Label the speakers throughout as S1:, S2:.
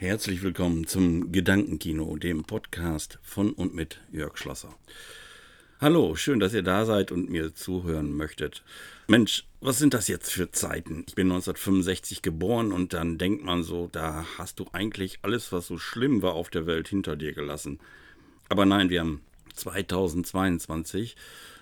S1: Herzlich willkommen zum Gedankenkino, dem Podcast von und mit Jörg Schlosser. Hallo, schön, dass ihr da seid und mir zuhören möchtet. Mensch, was sind das jetzt für Zeiten? Ich bin 1965 geboren und dann denkt man so, da hast du eigentlich alles, was so schlimm war auf der Welt, hinter dir gelassen. Aber nein, wir haben 2022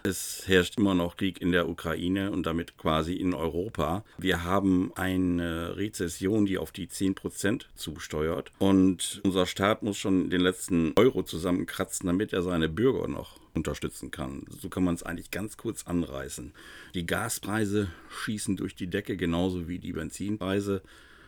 S1: es herrscht immer noch Krieg in der Ukraine und damit quasi in Europa. Wir haben eine Rezession, die auf die 10% zusteuert. Und unser Staat muss schon den letzten Euro zusammenkratzen, damit er seine Bürger noch unterstützen kann. So kann man es eigentlich ganz kurz anreißen. Die Gaspreise schießen durch die Decke, genauso wie die Benzinpreise.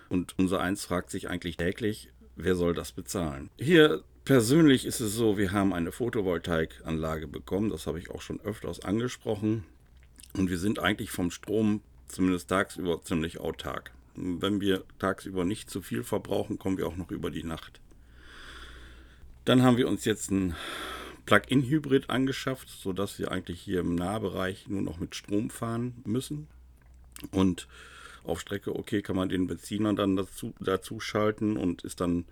S1: Und unser Eins fragt sich eigentlich täglich, wer soll das bezahlen? Hier Persönlich ist es so, wir haben eine Photovoltaikanlage bekommen, das habe ich auch schon öfters angesprochen. Und wir sind eigentlich vom Strom, zumindest tagsüber, ziemlich autark. Wenn wir tagsüber nicht zu viel verbrauchen, kommen wir auch noch über die Nacht. Dann haben wir uns jetzt ein Plug-in-Hybrid angeschafft, sodass wir eigentlich hier im Nahbereich nur noch mit Strom fahren müssen. Und auf Strecke, okay, kann man den Benziner dann dazu, dazu schalten und ist dann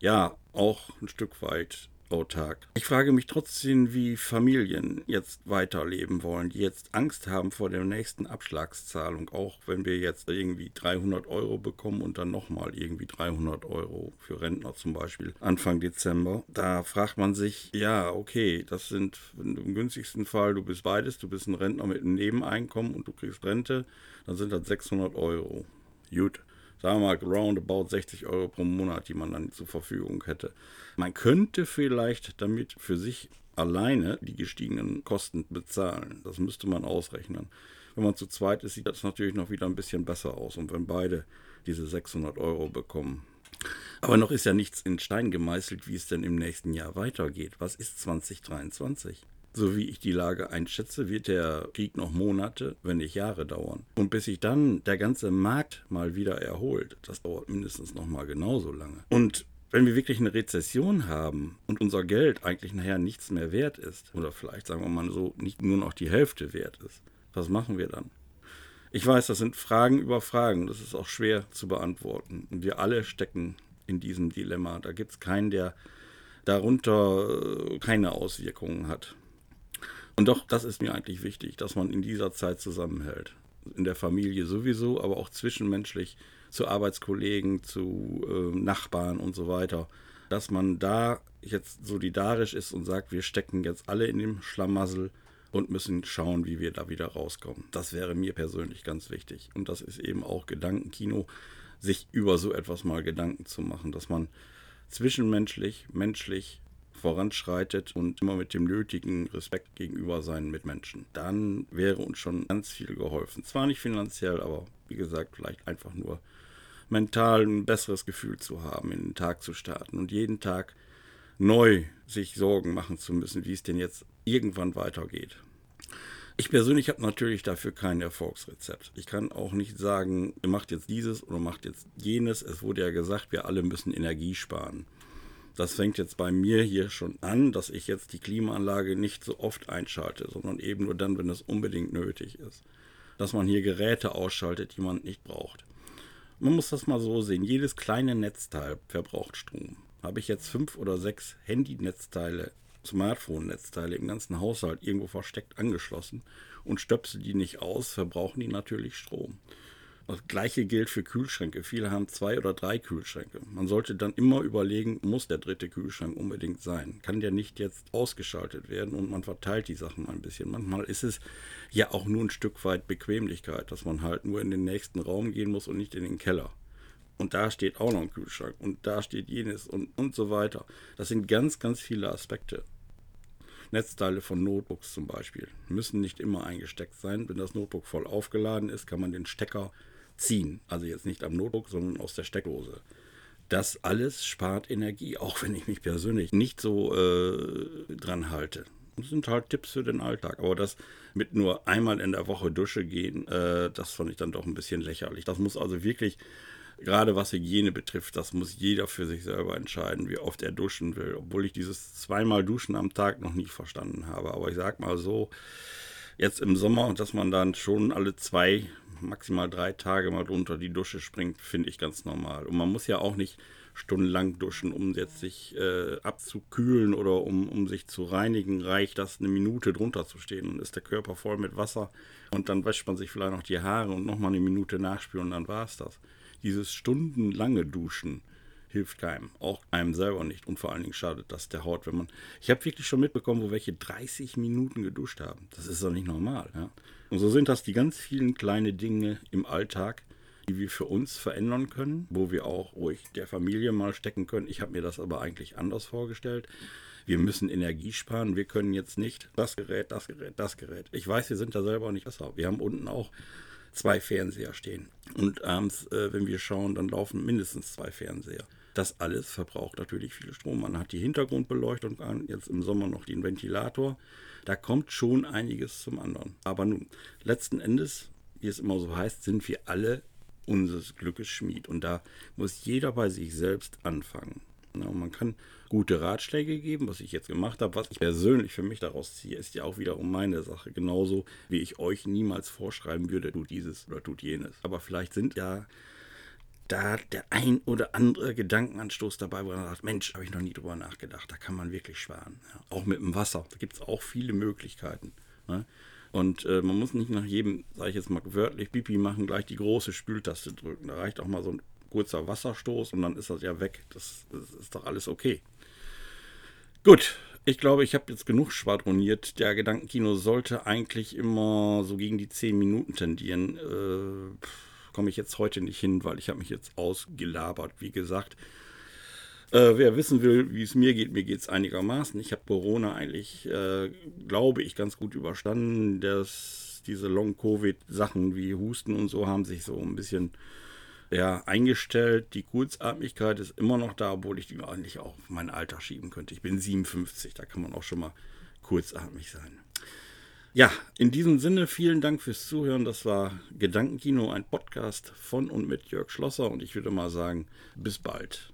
S1: ja auch ein Stück weit autark. Ich frage mich trotzdem, wie Familien jetzt weiterleben wollen, die jetzt Angst haben vor der nächsten Abschlagszahlung, auch wenn wir jetzt irgendwie 300 Euro bekommen und dann nochmal irgendwie 300 Euro für Rentner zum Beispiel Anfang Dezember. Da fragt man sich, ja, okay, das sind im günstigsten Fall, du bist beides, du bist ein Rentner mit einem Nebeneinkommen und du kriegst Rente, dann sind das 600 Euro. Gut sagen wir mal, roundabout 60 Euro pro Monat, die man dann zur Verfügung hätte. Man könnte vielleicht damit für sich alleine die gestiegenen Kosten bezahlen. Das müsste man ausrechnen. Wenn man zu zweit ist, sieht das natürlich noch wieder ein bisschen besser aus. Und wenn beide diese 600 Euro bekommen. Aber noch ist ja nichts in Stein gemeißelt, wie es denn im nächsten Jahr weitergeht. Was ist 2023? So wie ich die Lage einschätze, wird der Krieg noch Monate, wenn nicht Jahre dauern. Und bis sich dann der ganze Markt mal wieder erholt, das dauert mindestens noch mal genauso lange. Und wenn wir wirklich eine Rezession haben und unser Geld eigentlich nachher nichts mehr wert ist, oder vielleicht sagen wir mal so, nicht nur noch die Hälfte wert ist, was machen wir dann? Ich weiß, das sind Fragen über Fragen, das ist auch schwer zu beantworten. Und wir alle stecken in diesem Dilemma. Da gibt es keinen, der darunter äh, keine Auswirkungen hat. Und doch, das ist mir eigentlich wichtig, dass man in dieser Zeit zusammenhält. In der Familie sowieso, aber auch zwischenmenschlich zu Arbeitskollegen, zu äh, Nachbarn und so weiter. Dass man da jetzt solidarisch ist und sagt, wir stecken jetzt alle in dem Schlamassel und müssen schauen, wie wir da wieder rauskommen. Das wäre mir persönlich ganz wichtig. Und das ist eben auch Gedankenkino, sich über so etwas mal Gedanken zu machen, dass man zwischenmenschlich, menschlich voranschreitet und immer mit dem nötigen Respekt gegenüber seinen Mitmenschen. Dann wäre uns schon ganz viel geholfen. Zwar nicht finanziell, aber wie gesagt, vielleicht einfach nur mental ein besseres Gefühl zu haben, in den Tag zu starten und jeden Tag neu sich Sorgen machen zu müssen, wie es denn jetzt irgendwann weitergeht. Ich persönlich habe natürlich dafür kein Erfolgsrezept. Ich kann auch nicht sagen, ihr macht jetzt dieses oder macht jetzt jenes. Es wurde ja gesagt, wir alle müssen Energie sparen. Das fängt jetzt bei mir hier schon an, dass ich jetzt die Klimaanlage nicht so oft einschalte, sondern eben nur dann, wenn es unbedingt nötig ist. Dass man hier Geräte ausschaltet, die man nicht braucht. Man muss das mal so sehen. Jedes kleine Netzteil verbraucht Strom. Habe ich jetzt fünf oder sechs Handy-Netzteile, Smartphone-Netzteile im ganzen Haushalt irgendwo versteckt angeschlossen und stöpsel die nicht aus, verbrauchen die natürlich Strom. Das gleiche gilt für Kühlschränke. Viele haben zwei oder drei Kühlschränke. Man sollte dann immer überlegen, muss der dritte Kühlschrank unbedingt sein? Kann der nicht jetzt ausgeschaltet werden und man verteilt die Sachen ein bisschen? Manchmal ist es ja auch nur ein Stück weit Bequemlichkeit, dass man halt nur in den nächsten Raum gehen muss und nicht in den Keller. Und da steht auch noch ein Kühlschrank und da steht jenes und, und so weiter. Das sind ganz, ganz viele Aspekte. Netzteile von Notebooks zum Beispiel müssen nicht immer eingesteckt sein. Wenn das Notebook voll aufgeladen ist, kann man den Stecker ziehen. Also jetzt nicht am Notebook, sondern aus der Steckdose. Das alles spart Energie, auch wenn ich mich persönlich nicht so äh, dran halte. Das sind halt Tipps für den Alltag. Aber das mit nur einmal in der Woche Dusche gehen, äh, das fand ich dann doch ein bisschen lächerlich. Das muss also wirklich, gerade was Hygiene betrifft, das muss jeder für sich selber entscheiden, wie oft er duschen will. Obwohl ich dieses zweimal Duschen am Tag noch nie verstanden habe. Aber ich sag mal so, jetzt im Sommer, dass man dann schon alle zwei maximal drei Tage mal drunter die Dusche springt, finde ich ganz normal. Und man muss ja auch nicht stundenlang duschen, um jetzt sich äh, abzukühlen oder um, um sich zu reinigen, reicht das eine Minute drunter zu stehen und ist der Körper voll mit Wasser und dann wäscht man sich vielleicht noch die Haare und nochmal eine Minute nachspülen und dann war es das. Dieses stundenlange Duschen hilft keinem, auch einem selber nicht und vor allen Dingen schadet das der Haut, wenn man. Ich habe wirklich schon mitbekommen, wo welche 30 Minuten geduscht haben. Das ist doch nicht normal. Ja? Und so sind das die ganz vielen kleinen Dinge im Alltag, die wir für uns verändern können, wo wir auch ruhig der Familie mal stecken können. Ich habe mir das aber eigentlich anders vorgestellt. Wir müssen Energie sparen. Wir können jetzt nicht das Gerät, das Gerät, das Gerät. Ich weiß, wir sind da selber nicht besser. Wir haben unten auch zwei Fernseher stehen. Und abends, äh, wenn wir schauen, dann laufen mindestens zwei Fernseher. Das alles verbraucht natürlich viel Strom. Man hat die Hintergrundbeleuchtung an, jetzt im Sommer noch den Ventilator. Da kommt schon einiges zum anderen. Aber nun, letzten Endes, wie es immer so heißt, sind wir alle unseres Glückes Schmied. Und da muss jeder bei sich selbst anfangen. Ja, man kann gute Ratschläge geben, was ich jetzt gemacht habe. Was ich persönlich für mich daraus ziehe, ist ja auch wiederum meine Sache. Genauso wie ich euch niemals vorschreiben würde, tut dieses oder tut jenes. Aber vielleicht sind ja da der ein oder andere Gedankenanstoß dabei, wo man sagt, Mensch, habe ich noch nie drüber nachgedacht. Da kann man wirklich sparen. Ja, auch mit dem Wasser. Da gibt es auch viele Möglichkeiten. Ne? Und äh, man muss nicht nach jedem, sage ich jetzt mal wörtlich, Pipi machen, gleich die große Spültaste drücken. Da reicht auch mal so ein kurzer Wasserstoß und dann ist das ja weg. Das, das ist doch alles okay. Gut, ich glaube, ich habe jetzt genug schwadroniert. Der Gedankenkino sollte eigentlich immer so gegen die 10 Minuten tendieren. Äh, Komme ich jetzt heute nicht hin, weil ich habe mich jetzt ausgelabert, wie gesagt. Äh, wer wissen will, wie es mir geht, mir geht es einigermaßen. Ich habe Corona eigentlich, äh, glaube ich, ganz gut überstanden. Das, diese Long-Covid-Sachen wie Husten und so haben sich so ein bisschen ja, eingestellt. Die Kurzatmigkeit ist immer noch da, obwohl ich die eigentlich auch auf mein Alter schieben könnte. Ich bin 57, da kann man auch schon mal kurzatmig sein. Ja, in diesem Sinne vielen Dank fürs Zuhören. Das war Gedankenkino, ein Podcast von und mit Jörg Schlosser und ich würde mal sagen, bis bald.